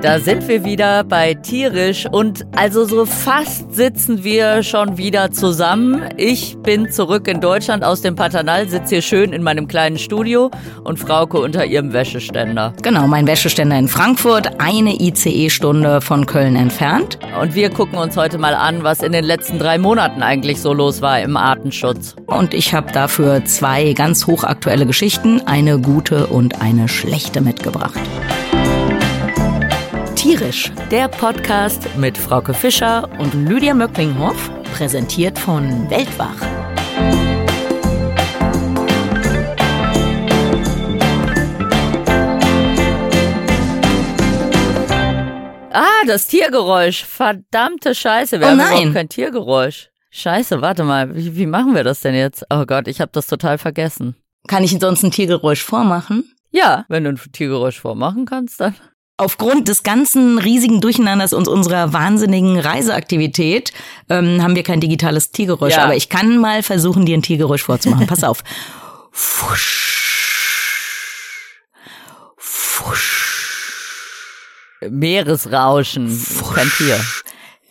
Da sind wir wieder bei Tierisch und also so fast sitzen wir schon wieder zusammen. Ich bin zurück in Deutschland aus dem Paternal, sitze hier schön in meinem kleinen Studio und Frauke unter ihrem Wäscheständer. Genau, mein Wäscheständer in Frankfurt, eine ICE-Stunde von Köln entfernt. Und wir gucken uns heute mal an, was in den letzten drei Monaten eigentlich so los war im Artenschutz. Und ich habe dafür zwei ganz hochaktuelle Geschichten, eine gute und eine schlechte mitgebracht. Tierisch, der Podcast mit Frauke Fischer und Lydia Möcklinghoff, präsentiert von Weltwach. Ah, das Tiergeräusch. Verdammte Scheiße, wir Oh haben nein. überhaupt kein Tiergeräusch. Scheiße, warte mal, wie, wie machen wir das denn jetzt? Oh Gott, ich habe das total vergessen. Kann ich sonst ein Tiergeräusch vormachen? Ja, wenn du ein Tiergeräusch vormachen kannst, dann. Aufgrund des ganzen riesigen Durcheinanders und unserer wahnsinnigen Reiseaktivität ähm, haben wir kein digitales Tiergeräusch. Ja. Aber ich kann mal versuchen, dir ein Tiergeräusch vorzumachen. Pass auf. Fusch. Fusch. Meeresrauschen. Ist Kein Tier.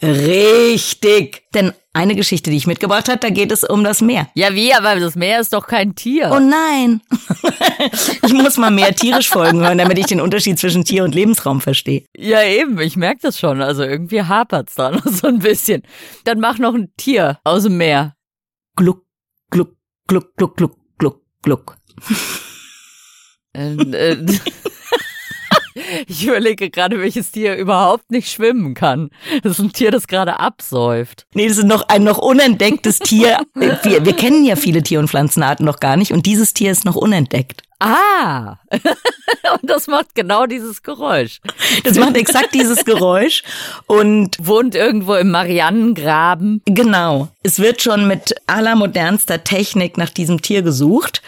Richtig. Denn eine Geschichte, die ich mitgebracht habe, da geht es um das Meer. Ja, wie? Aber das Meer ist doch kein Tier. Oh nein. ich muss mal mehr tierisch Folgen hören, damit ich den Unterschied zwischen Tier und Lebensraum verstehe. ja, eben, ich merke das schon. Also irgendwie hapert's da noch so ein bisschen. Dann mach noch ein Tier aus dem Meer. Gluck, gluck, gluck, gluck, gluck, gluck, gluck. Äh, äh, ich überlege gerade, welches Tier überhaupt nicht schwimmen kann. Das ist ein Tier, das gerade absäuft. Nee, das ist noch ein noch unentdecktes Tier. Wir, wir kennen ja viele Tier- und Pflanzenarten noch gar nicht und dieses Tier ist noch unentdeckt. Ah! Und das macht genau dieses Geräusch. Das macht exakt dieses Geräusch und Wohnt irgendwo im Marianengraben. genau, es wird schon mit allermodernster Technik nach diesem Tier gesucht.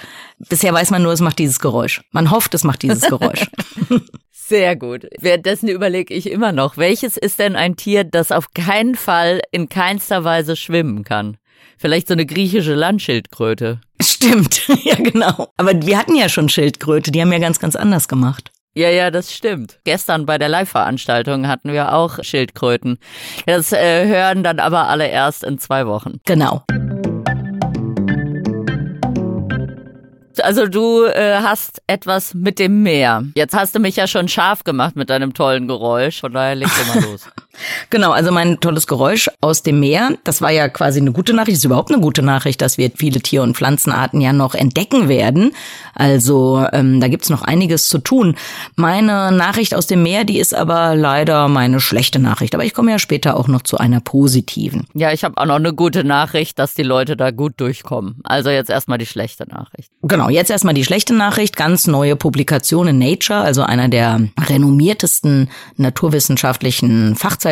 Bisher weiß man nur, es macht dieses Geräusch. Man hofft, es macht dieses Geräusch. Sehr gut. Währenddessen überlege ich immer noch, welches ist denn ein Tier, das auf keinen Fall in keinster Weise schwimmen kann? Vielleicht so eine griechische Landschildkröte. Stimmt, ja genau. Aber wir hatten ja schon Schildkröte, die haben ja ganz, ganz anders gemacht. Ja, ja, das stimmt. Gestern bei der Live-Veranstaltung hatten wir auch Schildkröten. Das äh, hören dann aber alle erst in zwei Wochen. Genau. Also du äh, hast etwas mit dem Meer. Jetzt hast du mich ja schon scharf gemacht mit deinem tollen Geräusch. Von daher leg doch mal los. Genau, also mein tolles Geräusch aus dem Meer, das war ja quasi eine gute Nachricht, das ist überhaupt eine gute Nachricht, dass wir viele Tier- und Pflanzenarten ja noch entdecken werden. Also ähm, da gibt's noch einiges zu tun. Meine Nachricht aus dem Meer, die ist aber leider meine schlechte Nachricht. Aber ich komme ja später auch noch zu einer positiven. Ja, ich habe auch noch eine gute Nachricht, dass die Leute da gut durchkommen. Also jetzt erstmal die schlechte Nachricht. Genau, jetzt erstmal die schlechte Nachricht. Ganz neue Publikation in Nature, also einer der renommiertesten naturwissenschaftlichen Fachzeitschriften.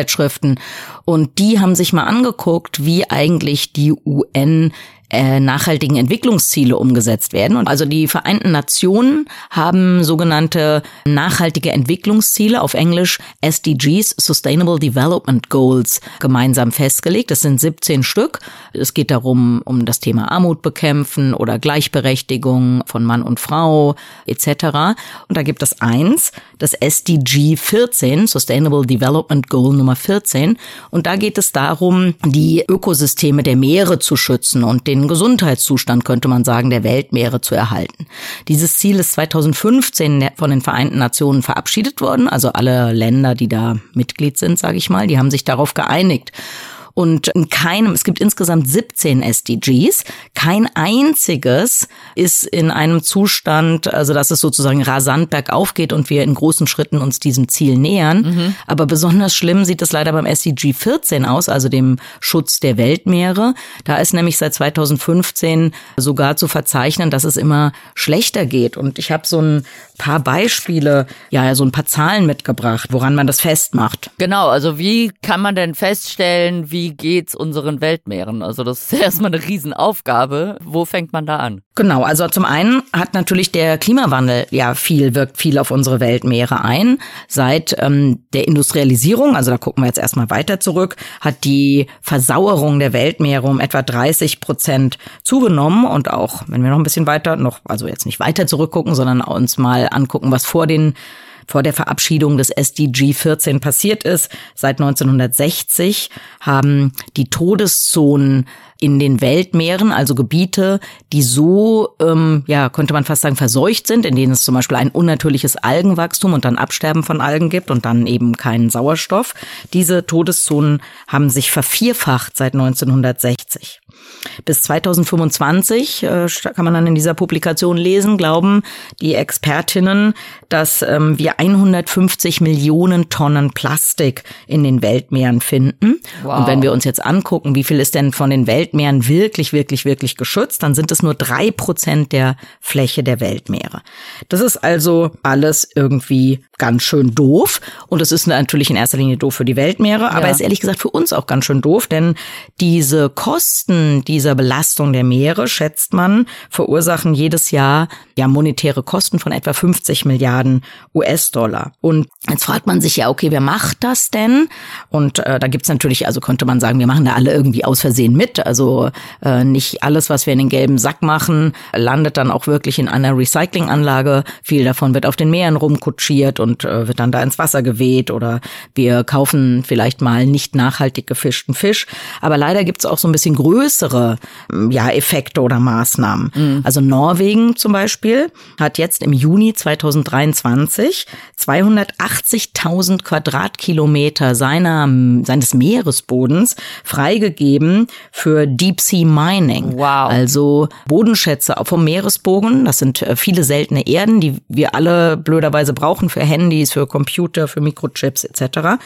Und die haben sich mal angeguckt, wie eigentlich die UN äh, nachhaltigen Entwicklungsziele umgesetzt werden. Und also die Vereinten Nationen haben sogenannte nachhaltige Entwicklungsziele, auf Englisch SDGs, Sustainable Development Goals, gemeinsam festgelegt. Das sind 17 Stück. Es geht darum, um das Thema Armut bekämpfen oder Gleichberechtigung von Mann und Frau etc. Und da gibt es eins, das SDG 14, Sustainable Development Goal Nummer 14. Und da geht es darum, die Ökosysteme der Meere zu schützen und den Gesundheitszustand, könnte man sagen, der Weltmeere zu erhalten. Dieses Ziel ist 2015 von den Vereinten Nationen verabschiedet worden. Also alle Länder, die da Mitglied sind, sage ich mal, die haben sich darauf geeinigt. Und in keinem, es gibt insgesamt 17 SDGs. Kein einziges ist in einem Zustand, also dass es sozusagen rasant bergauf geht und wir in großen Schritten uns diesem Ziel nähern. Aber besonders schlimm sieht es leider beim SDG 14 aus, also dem Schutz der Weltmeere. Da ist nämlich seit 2015 sogar zu verzeichnen, dass es immer schlechter geht. Und ich habe so ein paar Beispiele, ja, so ein paar Zahlen mitgebracht, woran man das festmacht. Genau, also wie kann man denn feststellen, wie geht's unseren Weltmeeren? Also das ist erstmal eine Riesenaufgabe. Wo fängt man da an? Genau, also zum einen hat natürlich der Klimawandel ja viel, wirkt viel auf unsere Weltmeere ein. Seit ähm, der Industrialisierung, also da gucken wir jetzt erstmal weiter zurück, hat die Versauerung der Weltmeere um etwa 30 Prozent zugenommen und auch, wenn wir noch ein bisschen weiter, noch, also jetzt nicht weiter zurückgucken, sondern uns mal angucken, was vor den vor der Verabschiedung des SDG 14 passiert ist. Seit 1960 haben die Todeszonen in den Weltmeeren, also Gebiete, die so, ähm, ja, könnte man fast sagen, verseucht sind, in denen es zum Beispiel ein unnatürliches Algenwachstum und dann Absterben von Algen gibt und dann eben keinen Sauerstoff. Diese Todeszonen haben sich vervierfacht seit 1960. Bis 2025, äh, kann man dann in dieser Publikation lesen, glauben die Expertinnen, dass ähm, wir 150 Millionen Tonnen Plastik in den Weltmeeren finden. Wow. Und wenn wir uns jetzt angucken, wie viel ist denn von den Weltmeeren wirklich, wirklich, wirklich geschützt, dann sind es nur drei Prozent der Fläche der Weltmeere. Das ist also alles irgendwie ganz schön doof. Und es ist natürlich in erster Linie doof für die Weltmeere, aber ja. ist ehrlich gesagt für uns auch ganz schön doof, denn diese Kosten dieser Belastung der Meere, schätzt man, verursachen jedes Jahr ja monetäre Kosten von etwa 50 Milliarden US-Dollar. Und jetzt fragt man sich ja, okay, wer macht das denn? Und äh, da gibt's natürlich, also könnte man sagen, wir machen da alle irgendwie aus Versehen mit. Also äh, nicht alles, was wir in den gelben Sack machen, landet dann auch wirklich in einer Recyclinganlage. Viel davon wird auf den Meeren rumkutschiert und äh, wird dann da ins Wasser geweht oder wir kaufen vielleicht mal nicht nachhaltig gefischten Fisch. Aber leider gibt's auch so ein bisschen größere ja, Effekte oder Maßnahmen. Mhm. Also Norwegen zum Beispiel hat jetzt im Juni 2023 280.000 Quadratkilometer seiner, seines Meeresbodens freigegeben für Deep Sea Mining. Wow. Also Bodenschätze vom Meeresboden. Das sind äh, viele seltene Erden, die wir alle blöderweise brauchen für Handys, für Computer, für Mikrochips etc.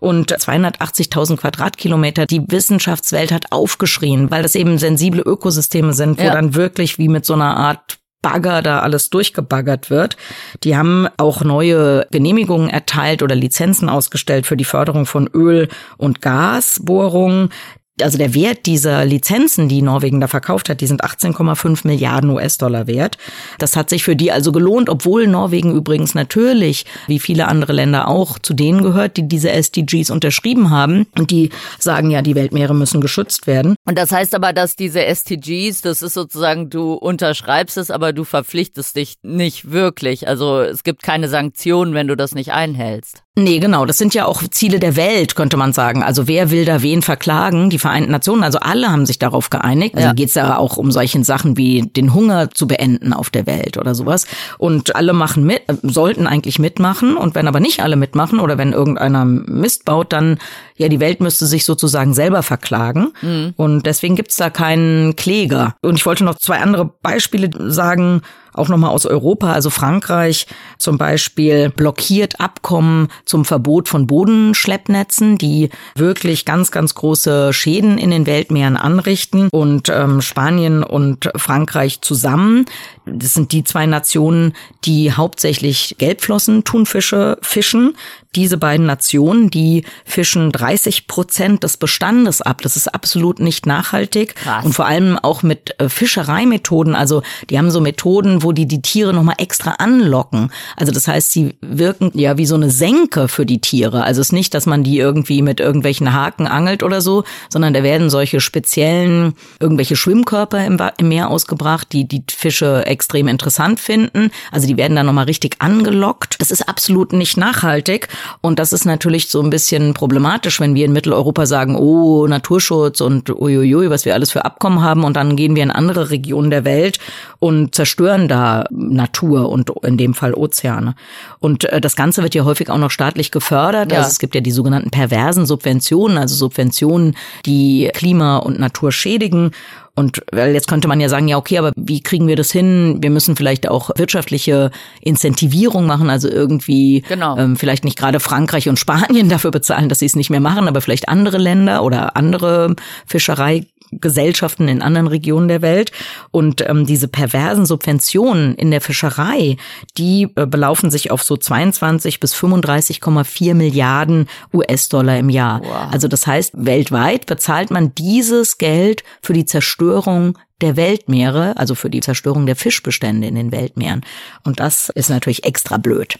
Und 280.000 Quadratkilometer. Die Wissenschaftswelt hat aufgeschrien, weil das eben sensible Ökosysteme sind, wo ja. dann wirklich wie mit so einer Art Bagger da alles durchgebaggert wird. Die haben auch neue Genehmigungen erteilt oder Lizenzen ausgestellt für die Förderung von Öl- und Gasbohrungen also der Wert dieser Lizenzen, die Norwegen da verkauft hat, die sind 18,5 Milliarden US-Dollar wert. Das hat sich für die also gelohnt, obwohl Norwegen übrigens natürlich, wie viele andere Länder auch, zu denen gehört, die diese SDGs unterschrieben haben und die sagen ja, die Weltmeere müssen geschützt werden. Und das heißt aber, dass diese SDGs, das ist sozusagen, du unterschreibst es, aber du verpflichtest dich nicht wirklich. Also es gibt keine Sanktionen, wenn du das nicht einhältst. Nee, genau. Das sind ja auch Ziele der Welt, könnte man sagen. Also wer will da wen verklagen? Die Vereinten Nationen, also alle haben sich darauf geeinigt. Also ja. geht es ja auch um solche Sachen wie den Hunger zu beenden auf der Welt oder sowas. Und alle machen mit, äh, sollten eigentlich mitmachen. Und wenn aber nicht alle mitmachen oder wenn irgendeiner Mist baut, dann ja, die Welt müsste sich sozusagen selber verklagen. Mhm. Und deswegen gibt's da keinen Kläger. Und ich wollte noch zwei andere Beispiele sagen auch nochmal aus Europa. Also Frankreich zum Beispiel blockiert Abkommen zum Verbot von Bodenschleppnetzen, die wirklich ganz, ganz große Schäden in den Weltmeeren anrichten. Und ähm, Spanien und Frankreich zusammen, das sind die zwei Nationen, die hauptsächlich Gelbflossen, Thunfische fischen. Diese beiden Nationen, die fischen 30 Prozent des Bestandes ab. Das ist absolut nicht nachhaltig. Krass. Und vor allem auch mit äh, Fischereimethoden. Also die haben so Methoden, wo die die Tiere nochmal extra anlocken. Also das heißt, sie wirken ja wie so eine Senke für die Tiere. Also es ist nicht, dass man die irgendwie mit irgendwelchen Haken angelt oder so, sondern da werden solche speziellen, irgendwelche Schwimmkörper im, im Meer ausgebracht, die die Fische extrem interessant finden. Also die werden dann nochmal richtig angelockt. Das ist absolut nicht nachhaltig. Und das ist natürlich so ein bisschen problematisch, wenn wir in Mitteleuropa sagen, oh, Naturschutz und uiuiui, was wir alles für Abkommen haben. Und dann gehen wir in andere Regionen der Welt und zerstören da Natur und in dem Fall Ozeane. Und äh, das Ganze wird ja häufig auch noch staatlich gefördert. Ja. Also es gibt ja die sogenannten perversen Subventionen, also Subventionen, die Klima und Natur schädigen. Und weil jetzt könnte man ja sagen, ja, okay, aber wie kriegen wir das hin? Wir müssen vielleicht auch wirtschaftliche Incentivierung machen, also irgendwie genau. ähm, vielleicht nicht gerade Frankreich und Spanien dafür bezahlen, dass sie es nicht mehr machen, aber vielleicht andere Länder oder andere Fischerei Gesellschaften in anderen Regionen der Welt. Und ähm, diese perversen Subventionen in der Fischerei, die äh, belaufen sich auf so 22 bis 35,4 Milliarden US-Dollar im Jahr. Wow. Also das heißt, weltweit bezahlt man dieses Geld für die Zerstörung der Weltmeere, also für die Zerstörung der Fischbestände in den Weltmeeren. Und das ist natürlich extra blöd.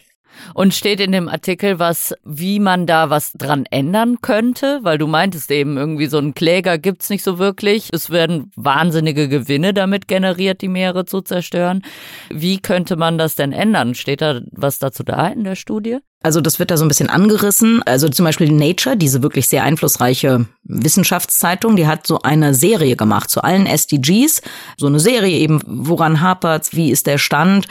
Und steht in dem Artikel was, wie man da was dran ändern könnte? Weil du meintest eben, irgendwie so einen Kläger gibt's nicht so wirklich. Es werden wahnsinnige Gewinne damit generiert, die Meere zu zerstören. Wie könnte man das denn ändern? Steht da was dazu da in der Studie? Also das wird da so ein bisschen angerissen. Also zum Beispiel Nature, diese wirklich sehr einflussreiche Wissenschaftszeitung, die hat so eine Serie gemacht zu allen SDGs. So eine Serie eben, woran hapert's, wie ist der Stand?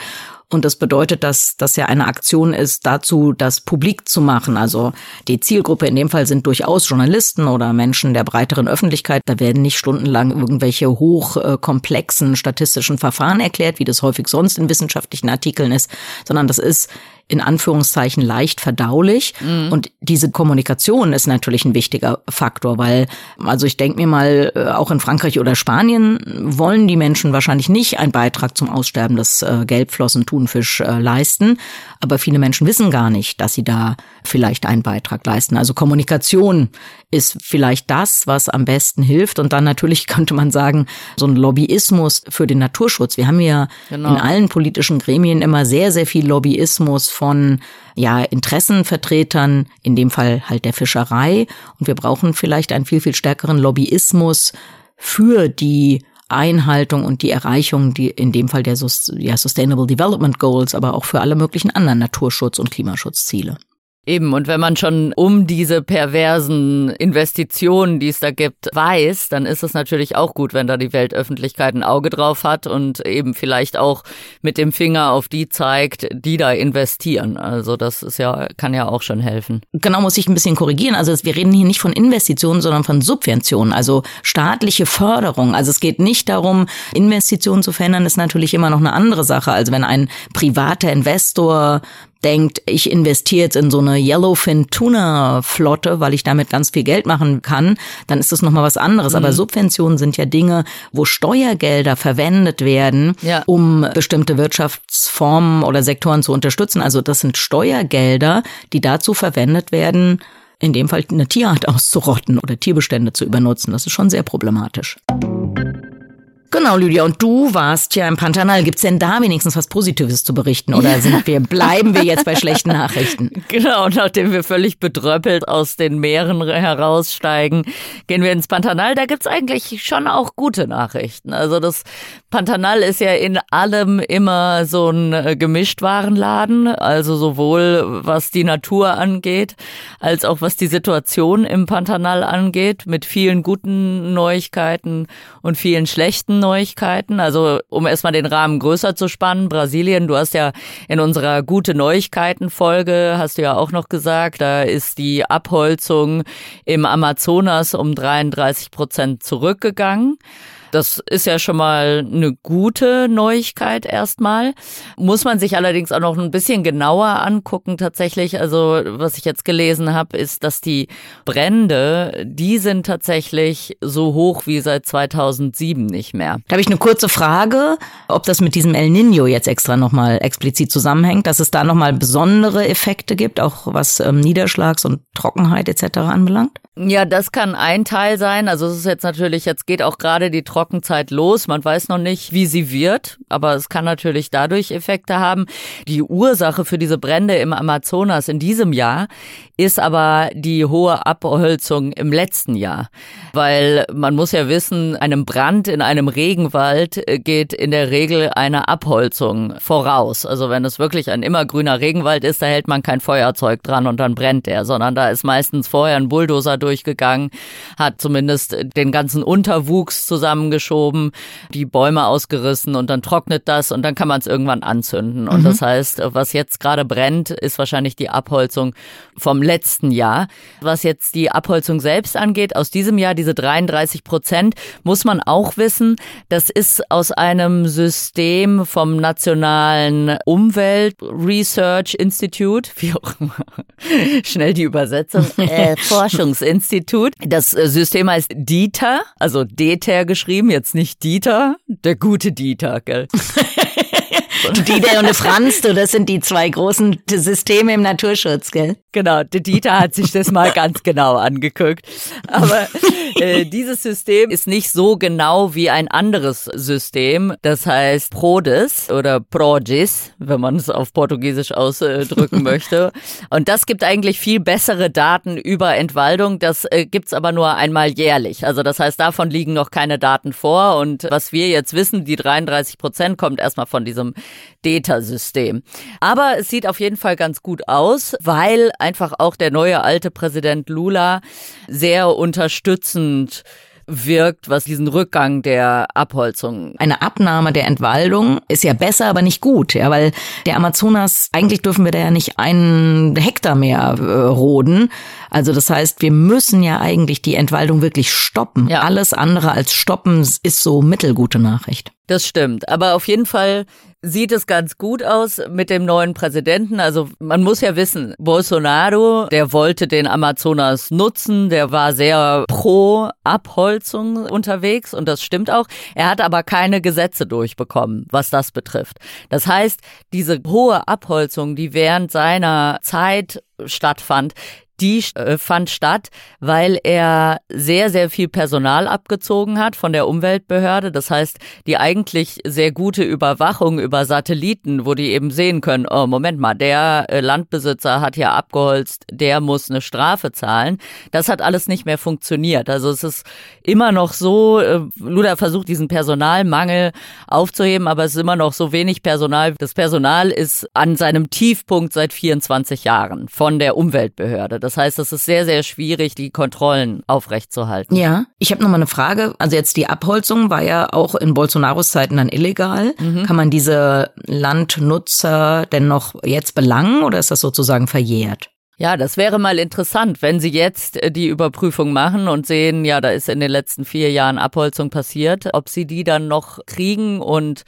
Und das bedeutet, dass das ja eine Aktion ist, dazu das publik zu machen. Also die Zielgruppe in dem Fall sind durchaus Journalisten oder Menschen der breiteren Öffentlichkeit. Da werden nicht stundenlang irgendwelche hochkomplexen statistischen Verfahren erklärt, wie das häufig sonst in wissenschaftlichen Artikeln ist, sondern das ist in Anführungszeichen leicht verdaulich. Mhm. Und diese Kommunikation ist natürlich ein wichtiger Faktor, weil, also ich denke mir mal, äh, auch in Frankreich oder Spanien wollen die Menschen wahrscheinlich nicht einen Beitrag zum Aussterben des äh, Gelbflossen-Thunfisch äh, leisten. Aber viele Menschen wissen gar nicht, dass sie da vielleicht einen Beitrag leisten. Also Kommunikation ist vielleicht das, was am besten hilft. Und dann natürlich könnte man sagen, so ein Lobbyismus für den Naturschutz. Wir haben ja genau. in allen politischen Gremien immer sehr, sehr viel Lobbyismus von ja, Interessenvertretern, in dem Fall halt der Fischerei. Und wir brauchen vielleicht einen viel, viel stärkeren Lobbyismus für die Einhaltung und die Erreichung, die in dem Fall der Sustainable Development Goals, aber auch für alle möglichen anderen Naturschutz- und Klimaschutzziele. Eben, und wenn man schon um diese perversen Investitionen, die es da gibt, weiß, dann ist es natürlich auch gut, wenn da die Weltöffentlichkeit ein Auge drauf hat und eben vielleicht auch mit dem Finger auf die zeigt, die da investieren. Also das ist ja, kann ja auch schon helfen. Genau, muss ich ein bisschen korrigieren. Also wir reden hier nicht von Investitionen, sondern von Subventionen, also staatliche Förderung. Also es geht nicht darum, Investitionen zu verändern, ist natürlich immer noch eine andere Sache. Also wenn ein privater Investor denkt, ich investiere jetzt in so eine Yellowfin Tuna Flotte, weil ich damit ganz viel Geld machen kann, dann ist das nochmal was anderes. Mhm. Aber Subventionen sind ja Dinge, wo Steuergelder verwendet werden, ja. um bestimmte Wirtschaftsformen oder Sektoren zu unterstützen. Also das sind Steuergelder, die dazu verwendet werden, in dem Fall eine Tierart auszurotten oder Tierbestände zu übernutzen. Das ist schon sehr problematisch. Genau, Lydia. Und du warst ja im Pantanal. Gibt's denn da wenigstens was Positives zu berichten? Oder sind wir, bleiben wir jetzt bei schlechten Nachrichten? Genau, nachdem wir völlig bedröppelt aus den Meeren heraussteigen, gehen wir ins Pantanal. Da gibt's eigentlich schon auch gute Nachrichten. Also das Pantanal ist ja in allem immer so ein äh, Gemischtwarenladen. Also sowohl was die Natur angeht, als auch was die Situation im Pantanal angeht, mit vielen guten Neuigkeiten und vielen schlechten Neuigkeiten. Also um erstmal den Rahmen größer zu spannen, Brasilien, du hast ja in unserer gute Neuigkeiten Folge, hast du ja auch noch gesagt, da ist die Abholzung im Amazonas um 33 Prozent zurückgegangen. Das ist ja schon mal eine gute Neuigkeit erstmal. Muss man sich allerdings auch noch ein bisschen genauer angucken tatsächlich. Also was ich jetzt gelesen habe, ist, dass die Brände, die sind tatsächlich so hoch wie seit 2007 nicht mehr. Da habe ich eine kurze Frage, ob das mit diesem El Nino jetzt extra nochmal explizit zusammenhängt, dass es da nochmal besondere Effekte gibt, auch was ähm, Niederschlags- und Trockenheit etc. anbelangt? Ja, das kann ein Teil sein. Also es ist jetzt natürlich, jetzt geht auch gerade die Trockenzeit los. Man weiß noch nicht, wie sie wird, aber es kann natürlich dadurch Effekte haben. Die Ursache für diese Brände im Amazonas in diesem Jahr ist aber die hohe Abholzung im letzten Jahr. Weil man muss ja wissen, einem Brand in einem Regenwald geht in der Regel eine Abholzung voraus. Also wenn es wirklich ein immergrüner Regenwald ist, da hält man kein Feuerzeug dran und dann brennt der, sondern da ist meistens vorher ein Bulldozer durchgegangen, hat zumindest den ganzen Unterwuchs zusammengeschoben, die Bäume ausgerissen und dann trocknet das und dann kann man es irgendwann anzünden. Und mhm. das heißt, was jetzt gerade brennt, ist wahrscheinlich die Abholzung vom letzten Jahr. Was jetzt die Abholzung selbst angeht, aus diesem Jahr diese 33 Prozent, muss man auch wissen, das ist aus einem System vom Nationalen Umwelt Research Institute, wie auch immer, schnell die Übersetzung, äh, Forschungsinstitut. Institut. Das äh, System heißt Dieter, also Deter geschrieben, jetzt nicht Dieter, der gute Dieter, gell? Dieter und Franz, du, das sind die zwei großen Systeme im Naturschutz, gell? Genau, der Dieter hat sich das mal ganz genau angeguckt. Aber äh, dieses System ist nicht so genau wie ein anderes System. Das heißt PRODES oder PROGIS, wenn man es auf Portugiesisch ausdrücken möchte. Und das gibt eigentlich viel bessere Daten über Entwaldung. Das äh, gibt's aber nur einmal jährlich. Also das heißt, davon liegen noch keine Daten vor. Und was wir jetzt wissen, die 33 Prozent kommt erstmal von diesem DETA-System. Aber es sieht auf jeden Fall ganz gut aus, weil einfach auch der neue alte Präsident Lula sehr unterstützend wirkt, was diesen Rückgang der Abholzung. Eine Abnahme der Entwaldung ist ja besser, aber nicht gut, ja, weil der Amazonas, eigentlich dürfen wir da ja nicht einen Hektar mehr äh, roden. Also das heißt, wir müssen ja eigentlich die Entwaldung wirklich stoppen. Ja. Alles andere als stoppen ist so mittelgute Nachricht. Das stimmt. Aber auf jeden Fall sieht es ganz gut aus mit dem neuen Präsidenten. Also man muss ja wissen, Bolsonaro, der wollte den Amazonas nutzen, der war sehr pro Abholzung unterwegs und das stimmt auch. Er hat aber keine Gesetze durchbekommen, was das betrifft. Das heißt, diese hohe Abholzung, die während seiner Zeit stattfand, die äh, fand statt, weil er sehr, sehr viel Personal abgezogen hat von der Umweltbehörde. Das heißt, die eigentlich sehr gute Überwachung über Satelliten, wo die eben sehen können, oh, Moment mal, der äh, Landbesitzer hat hier abgeholzt, der muss eine Strafe zahlen. Das hat alles nicht mehr funktioniert. Also es ist immer noch so, äh, Luda versucht diesen Personalmangel aufzuheben, aber es ist immer noch so wenig Personal. Das Personal ist an seinem Tiefpunkt seit 24 Jahren von der Umweltbehörde. Das heißt, es ist sehr, sehr schwierig, die Kontrollen aufrechtzuerhalten. Ja, ich habe nochmal eine Frage. Also jetzt die Abholzung war ja auch in Bolsonaros Zeiten dann illegal. Mhm. Kann man diese Landnutzer denn noch jetzt belangen oder ist das sozusagen verjährt? Ja, das wäre mal interessant, wenn Sie jetzt äh, die Überprüfung machen und sehen, ja, da ist in den letzten vier Jahren Abholzung passiert, ob Sie die dann noch kriegen und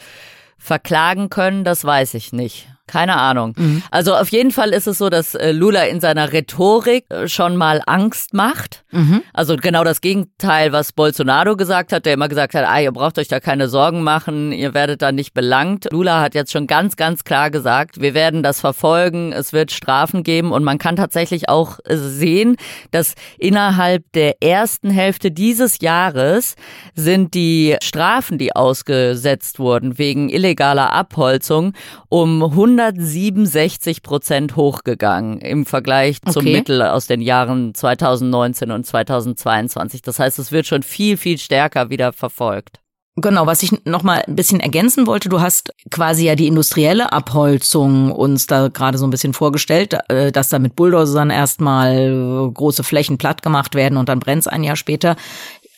verklagen können, das weiß ich nicht. Keine Ahnung. Mhm. Also auf jeden Fall ist es so, dass äh, Lula in seiner Rhetorik äh, schon mal Angst macht. Mhm. Also genau das Gegenteil, was Bolsonaro gesagt hat, der immer gesagt hat, ah, ihr braucht euch da keine Sorgen machen, ihr werdet da nicht belangt. Lula hat jetzt schon ganz, ganz klar gesagt, wir werden das verfolgen, es wird Strafen geben und man kann tatsächlich auch äh, sehen, dass innerhalb der ersten Hälfte dieses Jahres sind die Strafen, die ausgesetzt wurden wegen illegaler Abholzung, um 100 167 Prozent hochgegangen im Vergleich zum okay. Mittel aus den Jahren 2019 und 2022. Das heißt, es wird schon viel, viel stärker wieder verfolgt. Genau, was ich noch mal ein bisschen ergänzen wollte, du hast quasi ja die industrielle Abholzung uns da gerade so ein bisschen vorgestellt, äh, dass da mit Bulldozern erstmal große Flächen platt gemacht werden und dann brennt's ein Jahr später.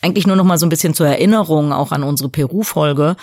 Eigentlich nur noch mal so ein bisschen zur Erinnerung auch an unsere Peru-Folge.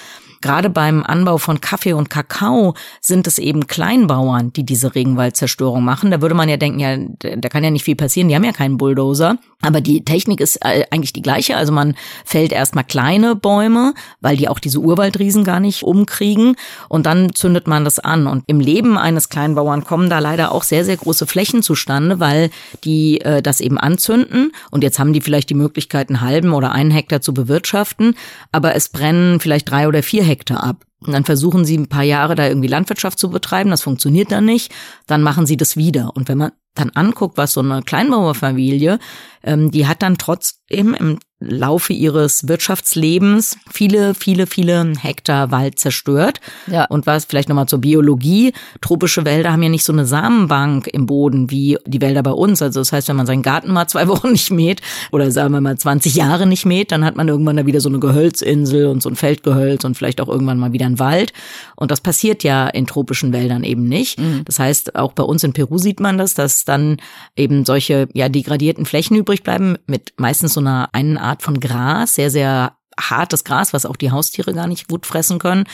Gerade beim Anbau von Kaffee und Kakao sind es eben Kleinbauern, die diese Regenwaldzerstörung machen. Da würde man ja denken, ja, da kann ja nicht viel passieren, die haben ja keinen Bulldozer. Aber die Technik ist äh, eigentlich die gleiche. Also man fällt erstmal kleine Bäume, weil die auch diese Urwaldriesen gar nicht umkriegen. Und dann zündet man das an. Und im Leben eines Kleinbauern kommen da leider auch sehr, sehr große Flächen zustande, weil die äh, das eben anzünden. Und jetzt haben die vielleicht die Möglichkeit, einen halben oder einen Hektar zu bewirtschaften. Aber es brennen vielleicht drei oder vier Hektar Hektar ab. Und dann versuchen sie ein paar Jahre da irgendwie Landwirtschaft zu betreiben, das funktioniert dann nicht, dann machen sie das wieder. Und wenn man dann anguckt, was so eine Kleinbauerfamilie, ähm, die hat dann trotzdem im Laufe ihres Wirtschaftslebens viele, viele, viele Hektar Wald zerstört. Ja. Und was vielleicht nochmal zur Biologie. Tropische Wälder haben ja nicht so eine Samenbank im Boden wie die Wälder bei uns. Also das heißt, wenn man seinen Garten mal zwei Wochen nicht mäht oder sagen wir mal 20 Jahre nicht mäht, dann hat man irgendwann da wieder so eine Gehölzinsel und so ein Feldgehölz und vielleicht auch irgendwann mal wieder ein Wald. Und das passiert ja in tropischen Wäldern eben nicht. Mhm. Das heißt, auch bei uns in Peru sieht man das, dass dann eben solche ja degradierten Flächen übrig bleiben mit meistens so einer einen Art von Gras, sehr, sehr hartes Gras, was auch die Haustiere gar nicht gut fressen können.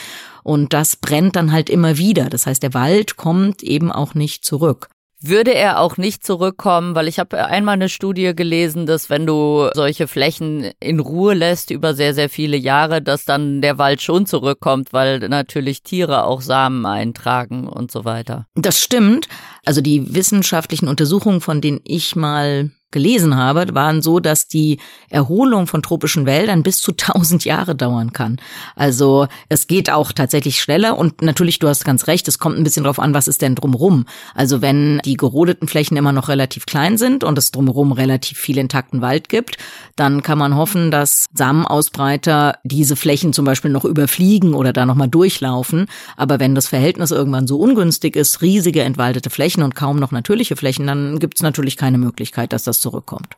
Und das brennt dann halt immer wieder. Das heißt, der Wald kommt eben auch nicht zurück würde er auch nicht zurückkommen, weil ich habe einmal eine Studie gelesen, dass wenn du solche Flächen in Ruhe lässt über sehr, sehr viele Jahre, dass dann der Wald schon zurückkommt, weil natürlich Tiere auch Samen eintragen und so weiter. Das stimmt. Also die wissenschaftlichen Untersuchungen, von denen ich mal gelesen habe, waren so, dass die Erholung von tropischen Wäldern bis zu 1000 Jahre dauern kann. Also es geht auch tatsächlich schneller und natürlich, du hast ganz recht, es kommt ein bisschen drauf an, was ist denn drumrum. Also wenn die gerodeten Flächen immer noch relativ klein sind und es drumherum relativ viel intakten Wald gibt, dann kann man hoffen, dass Samenausbreiter diese Flächen zum Beispiel noch überfliegen oder da nochmal durchlaufen. Aber wenn das Verhältnis irgendwann so ungünstig ist, riesige entwaldete Flächen und kaum noch natürliche Flächen, dann gibt es natürlich keine Möglichkeit, dass das zurückkommt.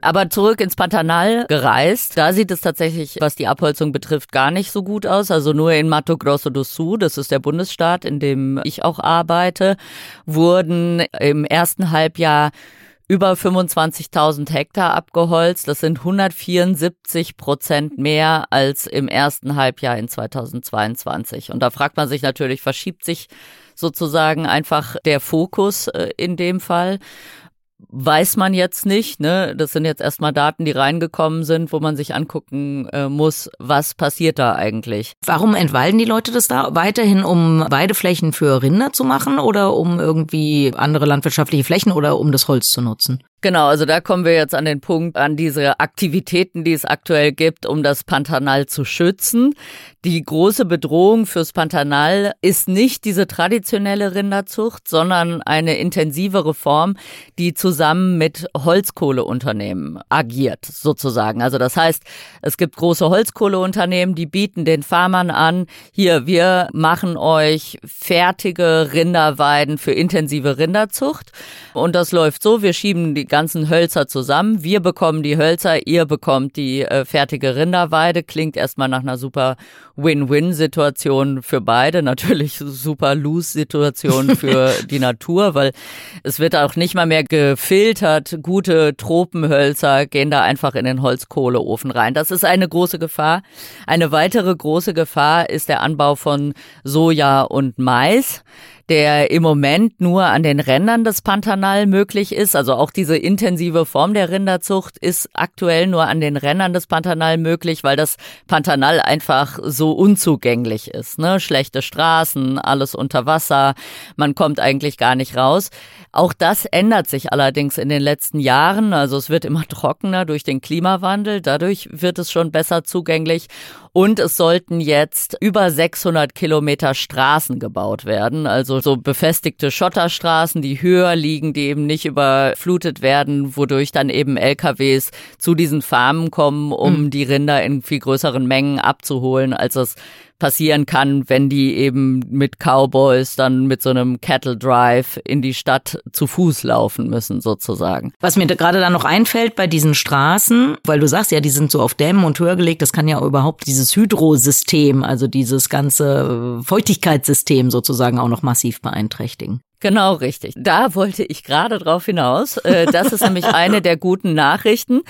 Aber zurück ins Pantanal gereist, da sieht es tatsächlich, was die Abholzung betrifft, gar nicht so gut aus. Also nur in Mato Grosso do Sul, das ist der Bundesstaat, in dem ich auch arbeite, wurden im ersten Halbjahr über 25.000 Hektar abgeholzt. Das sind 174 Prozent mehr als im ersten Halbjahr in 2022. Und da fragt man sich natürlich, verschiebt sich sozusagen einfach der Fokus äh, in dem Fall? Weiß man jetzt nicht. Ne? Das sind jetzt erstmal Daten, die reingekommen sind, wo man sich angucken äh, muss, was passiert da eigentlich. Warum entwalden die Leute das da weiterhin, um Weideflächen für Rinder zu machen oder um irgendwie andere landwirtschaftliche Flächen oder um das Holz zu nutzen? Genau, also da kommen wir jetzt an den Punkt, an diese Aktivitäten, die es aktuell gibt, um das Pantanal zu schützen. Die große Bedrohung fürs Pantanal ist nicht diese traditionelle Rinderzucht, sondern eine intensivere Form, die zusammen mit Holzkohleunternehmen agiert, sozusagen. Also das heißt, es gibt große Holzkohleunternehmen, die bieten den Farmern an, hier, wir machen euch fertige Rinderweiden für intensive Rinderzucht. Und das läuft so, wir schieben die ganzen Hölzer zusammen. Wir bekommen die Hölzer, ihr bekommt die äh, fertige Rinderweide. Klingt erstmal nach einer super Win-Win-Situation für beide. Natürlich super Lose-Situation für die Natur, weil es wird auch nicht mal mehr gefiltert. Gute Tropenhölzer gehen da einfach in den Holzkohleofen rein. Das ist eine große Gefahr. Eine weitere große Gefahr ist der Anbau von Soja und Mais der im Moment nur an den Rändern des Pantanal möglich ist. Also auch diese intensive Form der Rinderzucht ist aktuell nur an den Rändern des Pantanal möglich, weil das Pantanal einfach so unzugänglich ist. Ne? Schlechte Straßen, alles unter Wasser, man kommt eigentlich gar nicht raus. Auch das ändert sich allerdings in den letzten Jahren. Also es wird immer trockener durch den Klimawandel. Dadurch wird es schon besser zugänglich. Und es sollten jetzt über 600 Kilometer Straßen gebaut werden. Also so befestigte Schotterstraßen, die höher liegen, die eben nicht überflutet werden, wodurch dann eben LKWs zu diesen Farmen kommen, um mhm. die Rinder in viel größeren Mengen abzuholen, als es passieren kann, wenn die eben mit Cowboys dann mit so einem Cattle Drive in die Stadt zu Fuß laufen müssen, sozusagen. Was mir gerade da noch einfällt bei diesen Straßen, weil du sagst ja, die sind so auf Dämmen und höher gelegt, das kann ja überhaupt dieses Hydrosystem, also dieses ganze Feuchtigkeitssystem sozusagen auch noch massiv beeinträchtigen. Genau, richtig. Da wollte ich gerade drauf hinaus. Äh, das ist nämlich eine der guten Nachrichten.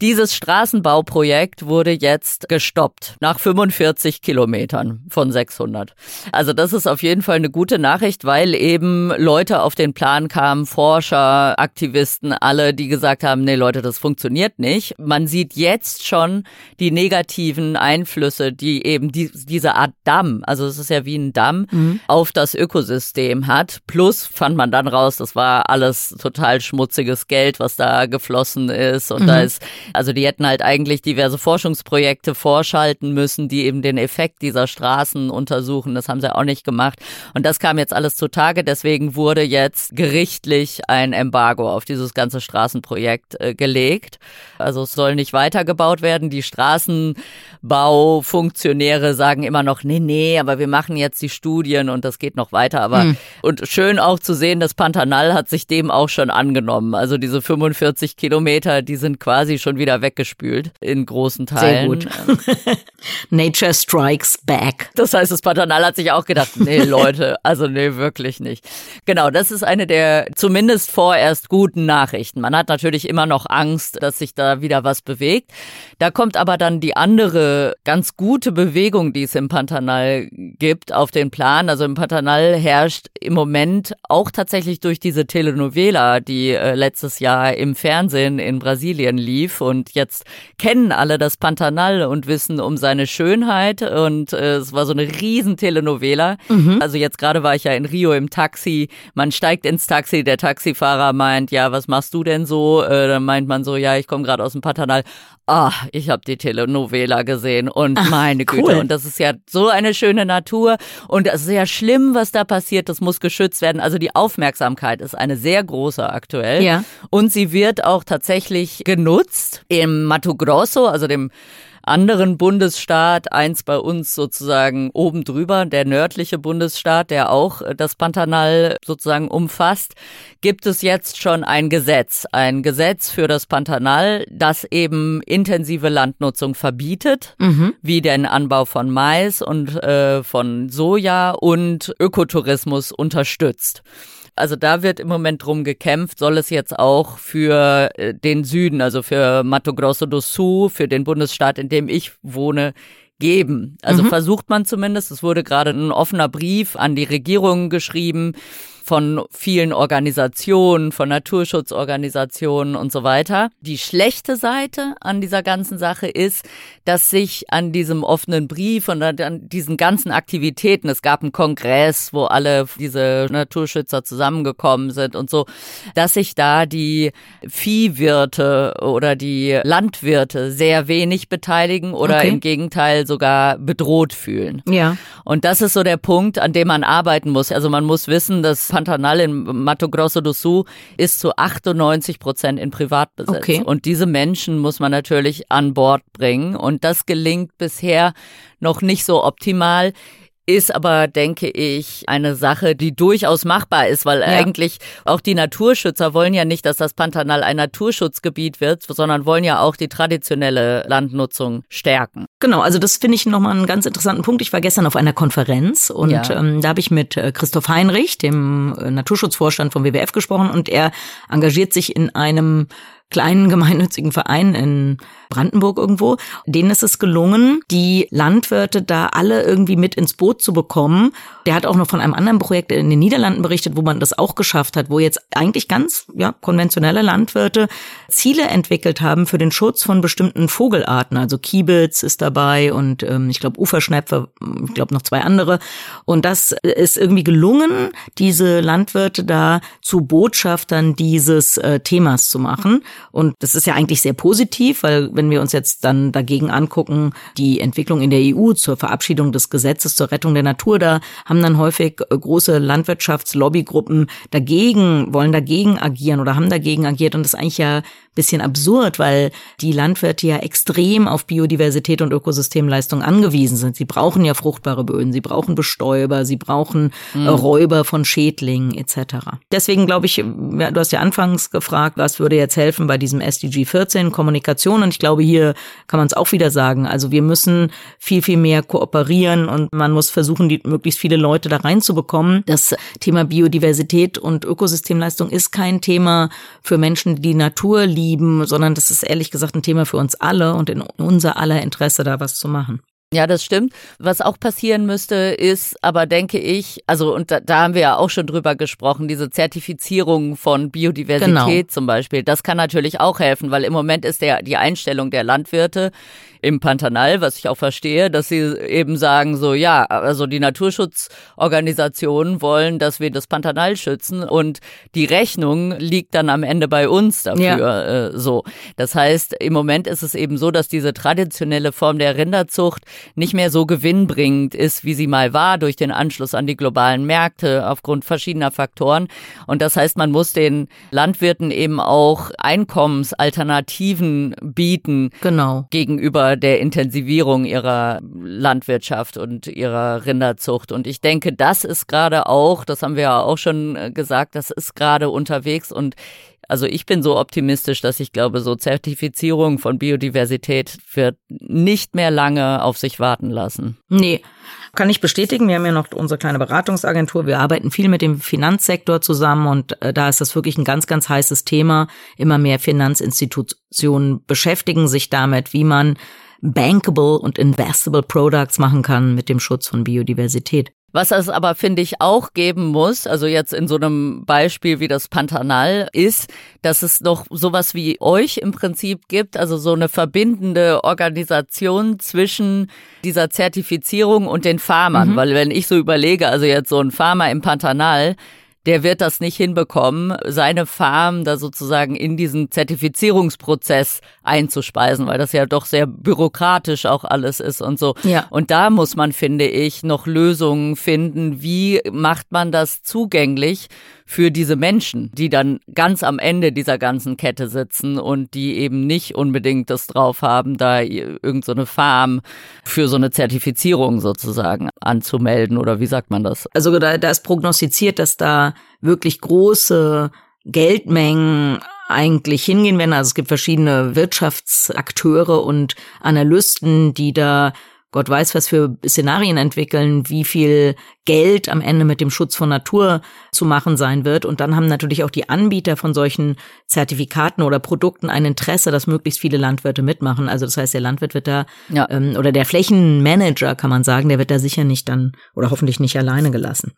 Dieses Straßenbauprojekt wurde jetzt gestoppt nach 45 Kilometern von 600. Also das ist auf jeden Fall eine gute Nachricht, weil eben Leute auf den Plan kamen, Forscher, Aktivisten, alle, die gesagt haben, nee Leute, das funktioniert nicht. Man sieht jetzt schon die negativen Einflüsse, die eben die, diese Art Damm, also es ist ja wie ein Damm, mhm. auf das Ökosystem hat. Plus Schluss fand man dann raus, das war alles total schmutziges Geld, was da geflossen ist. Und mhm. da ist, also die hätten halt eigentlich diverse Forschungsprojekte vorschalten müssen, die eben den Effekt dieser Straßen untersuchen. Das haben sie auch nicht gemacht. Und das kam jetzt alles zutage. Deswegen wurde jetzt gerichtlich ein Embargo auf dieses ganze Straßenprojekt äh, gelegt. Also es soll nicht weitergebaut werden. Die Straßenbaufunktionäre sagen immer noch, nee, nee, aber wir machen jetzt die Studien und das geht noch weiter. Aber mhm. und schön auch zu sehen, das Pantanal hat sich dem auch schon angenommen. Also diese 45 Kilometer, die sind quasi schon wieder weggespült in großen Teilen. Sehr gut. Nature strikes back. Das heißt, das Pantanal hat sich auch gedacht, nee Leute, also nee, wirklich nicht. Genau, das ist eine der zumindest vorerst guten Nachrichten. Man hat natürlich immer noch Angst, dass sich da wieder was bewegt. Da kommt aber dann die andere ganz gute Bewegung, die es im Pantanal gibt, auf den Plan. Also im Pantanal herrscht im Moment auch tatsächlich durch diese Telenovela, die äh, letztes Jahr im Fernsehen in Brasilien lief und jetzt kennen alle das Pantanal und wissen um seine Schönheit und äh, es war so eine riesen Telenovela. Mhm. Also jetzt gerade war ich ja in Rio im Taxi, man steigt ins Taxi, der Taxifahrer meint, ja, was machst du denn so? Äh, dann meint man so, ja, ich komme gerade aus dem Pantanal. Ah, ich habe die Telenovela gesehen und Ach, meine Güte. Cool. Und das ist ja so eine schöne Natur und es ist ja schlimm, was da passiert. Das muss geschützt werden. Also die Aufmerksamkeit ist eine sehr große aktuell. Ja. Und sie wird auch tatsächlich genutzt im Mato Grosso, also dem anderen Bundesstaat, eins bei uns sozusagen oben drüber, der nördliche Bundesstaat, der auch äh, das Pantanal sozusagen umfasst, gibt es jetzt schon ein Gesetz, ein Gesetz für das Pantanal, das eben intensive Landnutzung verbietet, mhm. wie den Anbau von Mais und äh, von Soja und Ökotourismus unterstützt. Also da wird im Moment drum gekämpft, soll es jetzt auch für äh, den Süden, also für Mato Grosso do Sul, für den Bundesstaat, in dem ich wohne, geben. Also mhm. versucht man zumindest. Es wurde gerade ein offener Brief an die Regierung geschrieben von vielen Organisationen, von Naturschutzorganisationen und so weiter. Die schlechte Seite an dieser ganzen Sache ist, dass sich an diesem offenen Brief und an diesen ganzen Aktivitäten, es gab einen Kongress, wo alle diese Naturschützer zusammengekommen sind und so, dass sich da die Viehwirte oder die Landwirte sehr wenig beteiligen oder okay. im Gegenteil sogar bedroht fühlen. Ja. Und das ist so der Punkt, an dem man arbeiten muss. Also man muss wissen, dass Pantanal in Mato Grosso do Sul ist zu 98 Prozent in Privatbesitz. Okay. Und diese Menschen muss man natürlich an Bord bringen. Und das gelingt bisher noch nicht so optimal ist aber, denke ich, eine Sache, die durchaus machbar ist, weil ja. eigentlich auch die Naturschützer wollen ja nicht, dass das Pantanal ein Naturschutzgebiet wird, sondern wollen ja auch die traditionelle Landnutzung stärken. Genau, also das finde ich nochmal einen ganz interessanten Punkt. Ich war gestern auf einer Konferenz und ja. ähm, da habe ich mit äh, Christoph Heinrich, dem äh, Naturschutzvorstand vom WWF gesprochen und er engagiert sich in einem kleinen gemeinnützigen Verein in Brandenburg irgendwo. Denen ist es gelungen, die Landwirte da alle irgendwie mit ins Boot zu bekommen. Der hat auch noch von einem anderen Projekt in den Niederlanden berichtet, wo man das auch geschafft hat, wo jetzt eigentlich ganz ja, konventionelle Landwirte Ziele entwickelt haben für den Schutz von bestimmten Vogelarten. Also Kiebitz ist dabei und ähm, ich glaube Uferschnepfe, ich glaube noch zwei andere. Und das ist irgendwie gelungen, diese Landwirte da zu Botschaftern dieses äh, Themas zu machen. Und das ist ja eigentlich sehr positiv, weil wenn wir uns jetzt dann dagegen angucken, die Entwicklung in der EU zur Verabschiedung des Gesetzes zur Rettung der Natur, da haben dann häufig äh, große Landwirtschaftslobbygruppen dagegen, wollen dagegen agieren oder haben dagegen agiert. Und das ist eigentlich ja bisschen absurd, weil die Landwirte ja extrem auf Biodiversität und Ökosystemleistung angewiesen sind. Sie brauchen ja fruchtbare Böden, sie brauchen Bestäuber, sie brauchen mhm. Räuber von Schädlingen etc. Deswegen glaube ich, du hast ja anfangs gefragt, was würde jetzt helfen bei diesem SDG 14 Kommunikation und ich glaube, hier kann man es auch wieder sagen. Also wir müssen viel, viel mehr kooperieren und man muss versuchen, die möglichst viele Leute da reinzubekommen. Das Thema Biodiversität und Ökosystemleistung ist kein Thema für Menschen, die Natur lieben lieben, sondern das ist ehrlich gesagt ein Thema für uns alle und in unser aller Interesse, da was zu machen. Ja, das stimmt. Was auch passieren müsste, ist aber, denke ich, also und da, da haben wir ja auch schon drüber gesprochen, diese Zertifizierung von Biodiversität genau. zum Beispiel. Das kann natürlich auch helfen, weil im Moment ist der die Einstellung der Landwirte im Pantanal, was ich auch verstehe, dass sie eben sagen so, ja, also die Naturschutzorganisationen wollen, dass wir das Pantanal schützen und die Rechnung liegt dann am Ende bei uns dafür ja. äh, so. Das heißt, im Moment ist es eben so, dass diese traditionelle Form der Rinderzucht nicht mehr so gewinnbringend ist, wie sie mal war durch den Anschluss an die globalen Märkte aufgrund verschiedener Faktoren. Und das heißt, man muss den Landwirten eben auch Einkommensalternativen bieten genau. gegenüber der Intensivierung ihrer Landwirtschaft und ihrer Rinderzucht. Und ich denke, das ist gerade auch, das haben wir ja auch schon äh, gesagt, das ist gerade unterwegs und also ich bin so optimistisch, dass ich glaube, so Zertifizierung von Biodiversität wird nicht mehr lange auf sich warten lassen. Nee, kann ich bestätigen. Wir haben ja noch unsere kleine Beratungsagentur. Wir arbeiten viel mit dem Finanzsektor zusammen und äh, da ist das wirklich ein ganz, ganz heißes Thema. Immer mehr Finanzinstitutionen beschäftigen sich damit, wie man bankable und investable Products machen kann mit dem Schutz von Biodiversität. Was es aber, finde ich, auch geben muss, also jetzt in so einem Beispiel wie das Pantanal, ist, dass es noch sowas wie euch im Prinzip gibt, also so eine verbindende Organisation zwischen dieser Zertifizierung und den Farmern. Mhm. Weil wenn ich so überlege, also jetzt so ein Farmer im Pantanal, der wird das nicht hinbekommen, seine Farm da sozusagen in diesen Zertifizierungsprozess einzuspeisen, weil das ja doch sehr bürokratisch auch alles ist und so. Ja. Und da muss man, finde ich, noch Lösungen finden. Wie macht man das zugänglich für diese Menschen, die dann ganz am Ende dieser ganzen Kette sitzen und die eben nicht unbedingt das drauf haben, da irgendeine so Farm für so eine Zertifizierung sozusagen anzumelden oder wie sagt man das? Also da, da ist prognostiziert, dass da wirklich große Geldmengen eigentlich hingehen werden. Also es gibt verschiedene Wirtschaftsakteure und Analysten, die da Gott weiß, was für Szenarien entwickeln, wie viel Geld am Ende mit dem Schutz von Natur zu machen sein wird. Und dann haben natürlich auch die Anbieter von solchen Zertifikaten oder Produkten ein Interesse, dass möglichst viele Landwirte mitmachen. Also das heißt, der Landwirt wird da ja. ähm, oder der Flächenmanager kann man sagen, der wird da sicher nicht dann oder hoffentlich nicht alleine gelassen.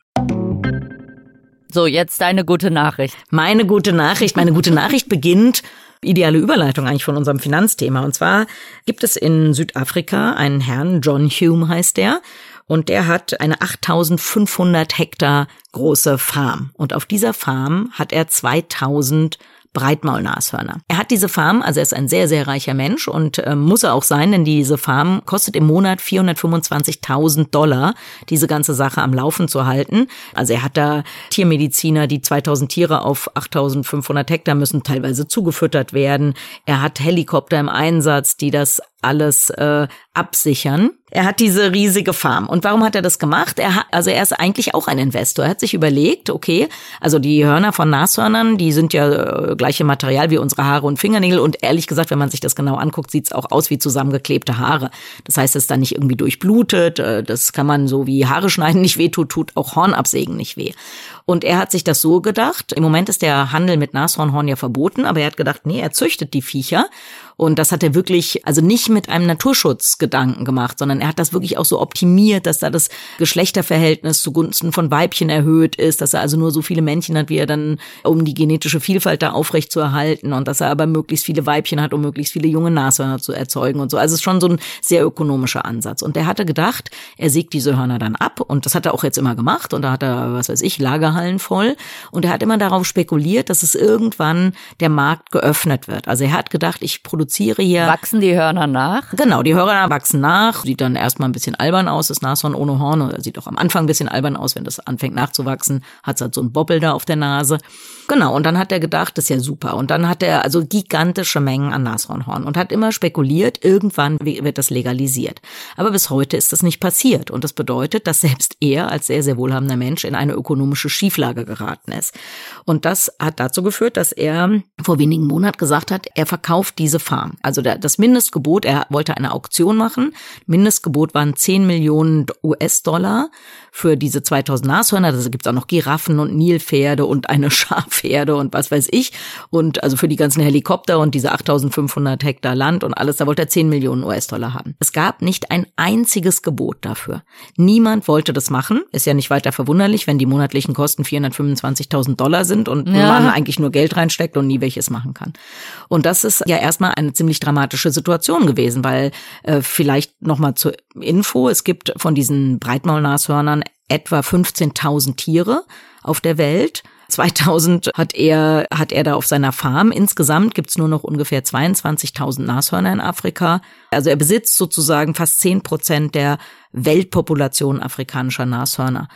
So, jetzt deine gute Nachricht. Meine gute Nachricht, meine gute Nachricht beginnt ideale Überleitung eigentlich von unserem Finanzthema. Und zwar gibt es in Südafrika einen Herrn, John Hume heißt der, und der hat eine 8500 Hektar große Farm. Und auf dieser Farm hat er 2000 Breitmaulnashörner. Er hat diese Farm, also er ist ein sehr, sehr reicher Mensch und äh, muss er auch sein, denn diese Farm kostet im Monat 425.000 Dollar, diese ganze Sache am Laufen zu halten. Also er hat da Tiermediziner, die 2000 Tiere auf 8500 Hektar müssen teilweise zugefüttert werden. Er hat Helikopter im Einsatz, die das alles äh, absichern. Er hat diese riesige Farm. Und warum hat er das gemacht? Er hat, also er ist eigentlich auch ein Investor. Er hat sich überlegt, okay, also die Hörner von Nashörnern, die sind ja äh, gleiche Material wie unsere Haare und Fingernägel. Und ehrlich gesagt, wenn man sich das genau anguckt, sieht es auch aus wie zusammengeklebte Haare. Das heißt, es ist dann nicht irgendwie durchblutet. Äh, das kann man so wie Haare schneiden nicht weh tut, tut auch Hornabsägen nicht weh. Und er hat sich das so gedacht. Im Moment ist der Handel mit Nashornhorn ja verboten, aber er hat gedacht, nee, er züchtet die Viecher und das hat er wirklich, also nicht mit einem Naturschutzgedanken gemacht, sondern er hat das wirklich auch so optimiert, dass da das Geschlechterverhältnis zugunsten von Weibchen erhöht ist, dass er also nur so viele Männchen hat, wie er dann, um die genetische Vielfalt da aufrecht zu erhalten und dass er aber möglichst viele Weibchen hat, um möglichst viele junge Nashörner zu erzeugen und so. Also es ist schon so ein sehr ökonomischer Ansatz. Und er hatte gedacht, er sägt diese Hörner dann ab und das hat er auch jetzt immer gemacht und da hat er, was weiß ich, Lagerhallen voll und er hat immer darauf spekuliert, dass es irgendwann der Markt geöffnet wird. Also er hat gedacht, ich produziere produziere hier. Wachsen die Hörner nach? Genau, die Hörner wachsen nach. Sieht dann erstmal ein bisschen albern aus, das Nashorn ohne Horn. Sieht auch am Anfang ein bisschen albern aus, wenn das anfängt nachzuwachsen. Hat halt so ein Bobbel da auf der Nase. Genau, und dann hat er gedacht, das ist ja super. Und dann hat er also gigantische Mengen an Nashornhorn und hat immer spekuliert, irgendwann wird das legalisiert. Aber bis heute ist das nicht passiert. Und das bedeutet, dass selbst er als sehr, sehr wohlhabender Mensch in eine ökonomische Schieflage geraten ist. Und das hat dazu geführt, dass er vor wenigen Monaten gesagt hat, er verkauft diese Farm. Also das Mindestgebot, er wollte eine Auktion machen. Mindestgebot waren 10 Millionen US-Dollar für diese 2000 Nashörner. Da gibt es auch noch Giraffen und Nilpferde und eine Schafherde und was weiß ich. Und also für die ganzen Helikopter und diese 8500 Hektar Land und alles, da wollte er 10 Millionen US-Dollar haben. Es gab nicht ein einziges Gebot dafür. Niemand wollte das machen. Ist ja nicht weiter verwunderlich, wenn die monatlichen Kosten 425.000 Dollar sind und ja. man eigentlich nur Geld reinsteckt und nie welches machen kann. Und das ist ja erstmal eine ziemlich dramatische Situation gewesen, weil äh, vielleicht nochmal zur Info, es gibt von diesen Breitmaulnashörnern etwa 15.000 Tiere auf der Welt. 2000 hat er, hat er da auf seiner Farm. Insgesamt gibt's nur noch ungefähr 22.000 Nashörner in Afrika. Also er besitzt sozusagen fast 10 Prozent der Weltpopulation afrikanischer Nashörner.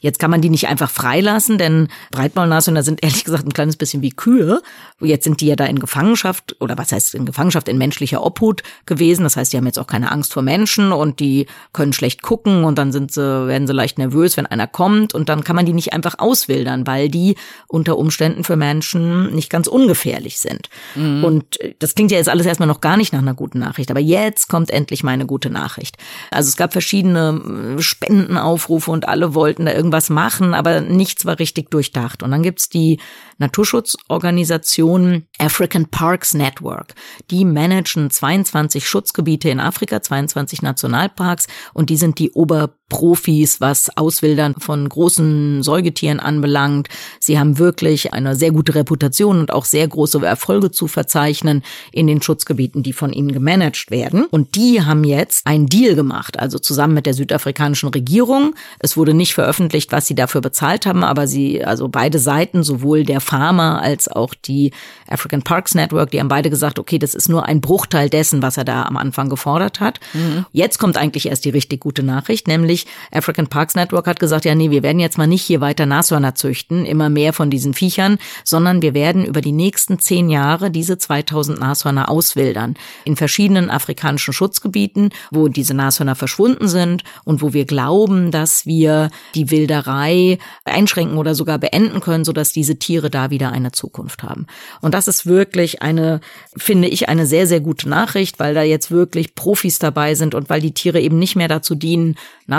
Jetzt kann man die nicht einfach freilassen, denn Breitmaulnashörner sind ehrlich gesagt ein kleines bisschen wie Kühe. Jetzt sind die ja da in Gefangenschaft oder was heißt in Gefangenschaft in menschlicher Obhut gewesen. Das heißt, die haben jetzt auch keine Angst vor Menschen und die können schlecht gucken und dann sind sie, werden sie leicht nervös, wenn einer kommt und dann kann man die nicht einfach auswildern, weil die unter Umständen für Menschen nicht ganz ungefährlich sind. Mhm. Und das klingt ja jetzt alles erstmal noch gar nicht nach einer guten Nachricht, aber jetzt kommt endlich meine gute Nachricht. Also es gab verschiedene äh, Spendenaufrufe und alle wollten da irgendwas machen, aber nichts war richtig durchdacht. Und dann gibt's die Naturschutzorganisation African Parks Network. Die managen 22 Schutzgebiete in Afrika, 22 Nationalparks und die sind die Ober Profis, was Auswildern von großen Säugetieren anbelangt. Sie haben wirklich eine sehr gute Reputation und auch sehr große Erfolge zu verzeichnen in den Schutzgebieten, die von ihnen gemanagt werden. Und die haben jetzt einen Deal gemacht, also zusammen mit der südafrikanischen Regierung. Es wurde nicht veröffentlicht, was sie dafür bezahlt haben, aber sie, also beide Seiten, sowohl der Farmer als auch die African Parks Network, die haben beide gesagt, okay, das ist nur ein Bruchteil dessen, was er da am Anfang gefordert hat. Mhm. Jetzt kommt eigentlich erst die richtig gute Nachricht, nämlich nämlich African Parks Network hat gesagt, ja, nee, wir werden jetzt mal nicht hier weiter Nashörner züchten, immer mehr von diesen Viechern, sondern wir werden über die nächsten zehn Jahre diese 2000 Nashörner auswildern. In verschiedenen afrikanischen Schutzgebieten, wo diese Nashörner verschwunden sind und wo wir glauben, dass wir die Wilderei einschränken oder sogar beenden können, sodass diese Tiere da wieder eine Zukunft haben. Und das ist wirklich eine, finde ich, eine sehr, sehr gute Nachricht, weil da jetzt wirklich Profis dabei sind und weil die Tiere eben nicht mehr dazu dienen,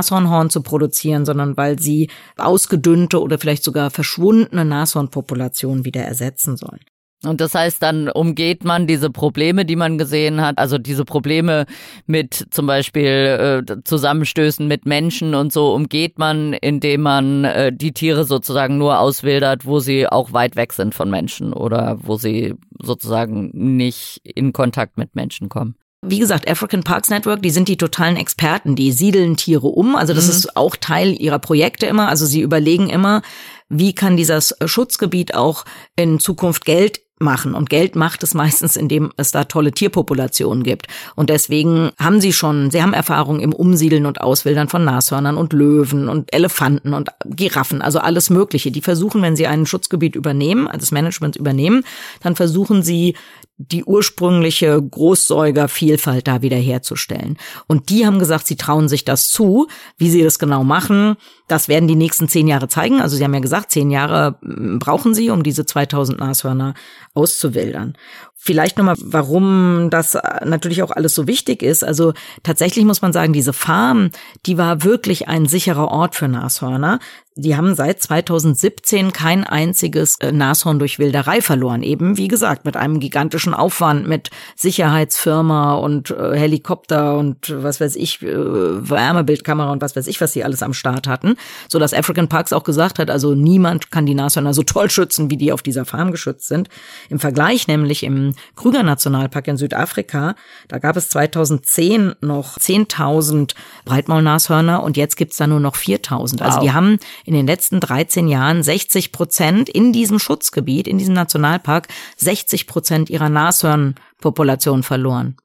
Nashornhorn zu produzieren, sondern weil sie ausgedünnte oder vielleicht sogar verschwundene Nashornpopulationen wieder ersetzen sollen. Und das heißt, dann umgeht man diese Probleme, die man gesehen hat, also diese Probleme mit zum Beispiel äh, Zusammenstößen mit Menschen und so, umgeht man, indem man äh, die Tiere sozusagen nur auswildert, wo sie auch weit weg sind von Menschen oder wo sie sozusagen nicht in Kontakt mit Menschen kommen. Wie gesagt, African Parks Network, die sind die totalen Experten, die siedeln Tiere um. Also das mhm. ist auch Teil ihrer Projekte immer. Also sie überlegen immer, wie kann dieses Schutzgebiet auch in Zukunft Geld machen. Und Geld macht es meistens, indem es da tolle Tierpopulationen gibt. Und deswegen haben sie schon, sie haben Erfahrung im Umsiedeln und Auswildern von Nashörnern und Löwen und Elefanten und Giraffen, also alles Mögliche. Die versuchen, wenn sie ein Schutzgebiet übernehmen, also das Management übernehmen, dann versuchen sie die ursprüngliche Großsäugervielfalt da wiederherzustellen. Und die haben gesagt, sie trauen sich das zu. Wie sie das genau machen, das werden die nächsten zehn Jahre zeigen. Also sie haben ja gesagt, zehn Jahre hm, brauchen sie, um diese 2000 Nashörner auszuwildern. Vielleicht nochmal, warum das äh, natürlich auch alles so wichtig ist. Also tatsächlich muss man sagen, diese Farm, die war wirklich ein sicherer Ort für Nashörner. Die haben seit 2017 kein einziges äh, Nashorn durch Wilderei verloren. Eben, wie gesagt, mit einem gigantischen Aufwand, mit Sicherheitsfirma und äh, Helikopter und was weiß ich, Wärmebildkamera und was weiß ich, was sie alles am Start hatten. So dass African Parks auch gesagt hat, also niemand kann die Nashörner so toll schützen, wie die auf dieser Farm geschützt sind. Im Vergleich nämlich im Krüger Nationalpark in Südafrika, da gab es 2010 noch 10.000 Breitmaulnashörner und jetzt gibt's da nur noch 4.000. Also wow. die haben in den letzten 13 Jahren 60 Prozent in diesem Schutzgebiet, in diesem Nationalpark, 60 Prozent ihrer Nashörnpopulation verloren.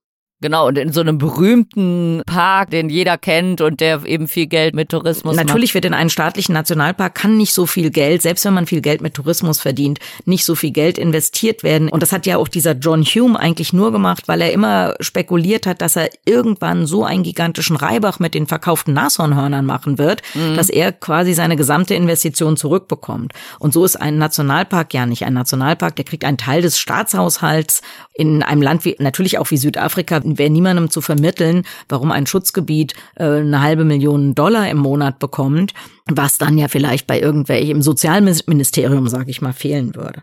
Genau, und in so einem berühmten Park, den jeder kennt und der eben viel Geld mit Tourismus Natürlich macht. wird in einen staatlichen Nationalpark kann nicht so viel Geld, selbst wenn man viel Geld mit Tourismus verdient, nicht so viel Geld investiert werden. Und das hat ja auch dieser John Hume eigentlich nur gemacht, weil er immer spekuliert hat, dass er irgendwann so einen gigantischen Reibach mit den verkauften Nashornhörnern machen wird, mhm. dass er quasi seine gesamte Investition zurückbekommt. Und so ist ein Nationalpark ja nicht ein Nationalpark, der kriegt einen Teil des Staatshaushalts in einem Land wie, natürlich auch wie Südafrika, wäre niemandem zu vermitteln, warum ein Schutzgebiet äh, eine halbe Million Dollar im Monat bekommt, was dann ja vielleicht bei irgendwelchem Sozialministerium, sage ich mal, fehlen würde.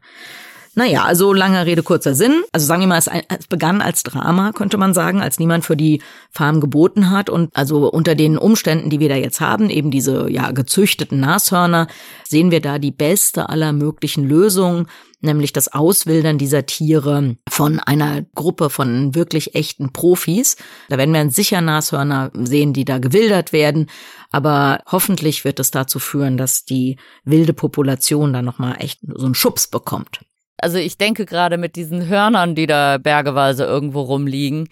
Naja, also langer Rede, kurzer Sinn. Also sagen wir mal, es, begann als Drama, könnte man sagen, als niemand für die Farm geboten hat. Und also unter den Umständen, die wir da jetzt haben, eben diese ja gezüchteten Nashörner, sehen wir da die beste aller möglichen Lösungen nämlich das Auswildern dieser Tiere von einer Gruppe von wirklich echten Profis. Da werden wir sicher Nashörner sehen, die da gewildert werden, aber hoffentlich wird es dazu führen, dass die wilde Population da nochmal echt so einen Schubs bekommt. Also ich denke gerade mit diesen Hörnern, die da bergeweise irgendwo rumliegen,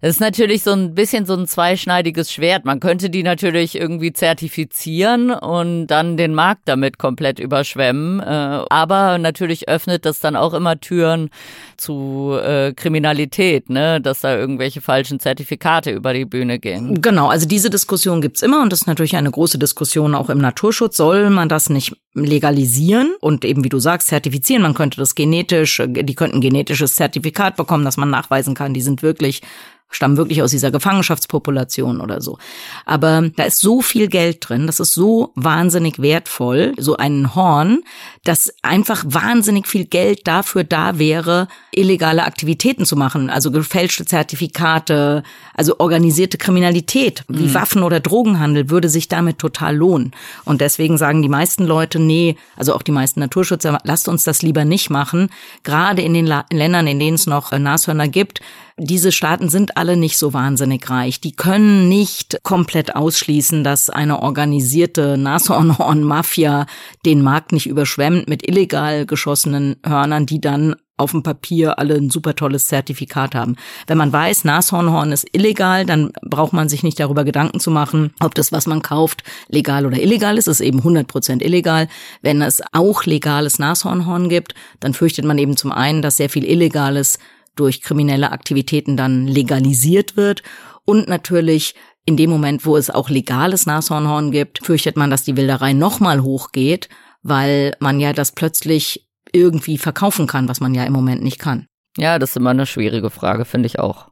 das ist natürlich so ein bisschen so ein zweischneidiges Schwert. Man könnte die natürlich irgendwie zertifizieren und dann den Markt damit komplett überschwemmen. Äh, aber natürlich öffnet das dann auch immer Türen zu äh, Kriminalität, ne? dass da irgendwelche falschen Zertifikate über die Bühne gehen. Genau, also diese Diskussion gibt's immer und das ist natürlich eine große Diskussion auch im Naturschutz. Soll man das nicht legalisieren und eben, wie du sagst, zertifizieren? Man könnte das genetisch, die könnten genetisches Zertifikat bekommen, dass man nachweisen kann, die sind wirklich stammen wirklich aus dieser Gefangenschaftspopulation oder so. Aber da ist so viel Geld drin, das ist so wahnsinnig wertvoll, so ein Horn, dass einfach wahnsinnig viel Geld dafür da wäre, illegale Aktivitäten zu machen, also gefälschte Zertifikate, also organisierte Kriminalität, wie mhm. Waffen- oder Drogenhandel würde sich damit total lohnen. Und deswegen sagen die meisten Leute, nee, also auch die meisten Naturschützer, lasst uns das lieber nicht machen. Gerade in den La Ländern, in denen es noch Nashörner gibt, diese Staaten sind alle nicht so wahnsinnig reich. Die können nicht komplett ausschließen, dass eine organisierte Nashornhorn-Mafia den Markt nicht überschwemmt mit illegal geschossenen Hörnern, die dann auf dem Papier alle ein super tolles Zertifikat haben. Wenn man weiß, Nashornhorn ist illegal, dann braucht man sich nicht darüber Gedanken zu machen, ob das, was man kauft, legal oder illegal ist. Es ist eben 100 Prozent illegal. Wenn es auch legales Nashornhorn gibt, dann fürchtet man eben zum einen, dass sehr viel Illegales durch kriminelle Aktivitäten dann legalisiert wird und natürlich in dem Moment, wo es auch legales Nashornhorn gibt, fürchtet man, dass die Wilderei nochmal hochgeht, weil man ja das plötzlich irgendwie verkaufen kann, was man ja im Moment nicht kann. Ja, das ist immer eine schwierige Frage, finde ich auch.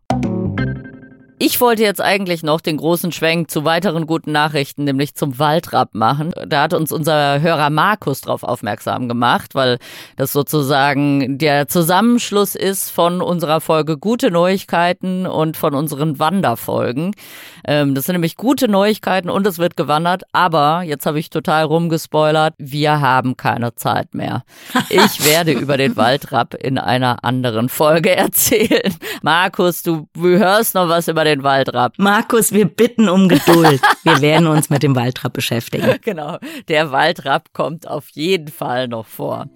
Ich wollte jetzt eigentlich noch den großen Schwenk zu weiteren guten Nachrichten, nämlich zum Waldrapp machen. Da hat uns unser Hörer Markus drauf aufmerksam gemacht, weil das sozusagen der Zusammenschluss ist von unserer Folge Gute Neuigkeiten und von unseren Wanderfolgen. Ähm, das sind nämlich gute Neuigkeiten und es wird gewandert, aber jetzt habe ich total rumgespoilert, wir haben keine Zeit mehr. Ich werde über den Waldrapp in einer anderen Folge erzählen. Markus, du hörst noch was über den Waldrapp. Markus, wir bitten um Geduld. Wir werden uns mit dem Waldrapp beschäftigen. Genau, der Waldrapp kommt auf jeden Fall noch vor.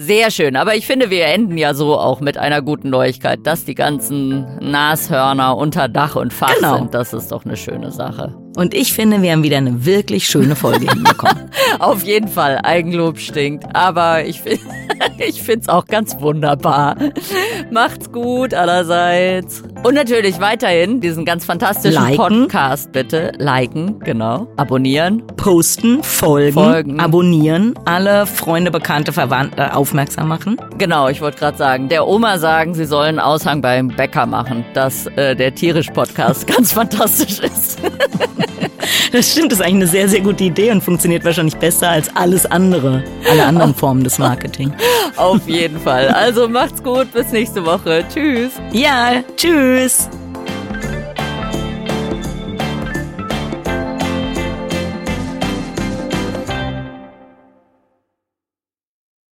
Sehr schön, aber ich finde, wir enden ja so auch mit einer guten Neuigkeit, dass die ganzen Nashörner unter Dach und Fach genau. sind. Das ist doch eine schöne Sache. Und ich finde, wir haben wieder eine wirklich schöne Folge hinbekommen. Auf jeden Fall, Eigenlob stinkt. Aber ich, ich finde es auch ganz wunderbar. Macht's gut allerseits. Und natürlich weiterhin diesen ganz fantastischen liken. Podcast bitte liken, genau, abonnieren, posten, folgen, folgen, abonnieren, alle Freunde, Bekannte, Verwandte aufmerksam machen. Genau, ich wollte gerade sagen, der Oma sagen, sie sollen Aushang beim Bäcker machen, dass äh, der tierisch Podcast ganz fantastisch ist. Das stimmt, das ist eigentlich eine sehr, sehr gute Idee und funktioniert wahrscheinlich besser als alles andere, alle anderen Formen des Marketing. Auf jeden Fall. Also macht's gut, bis nächste Woche. Tschüss. Ja, tschüss.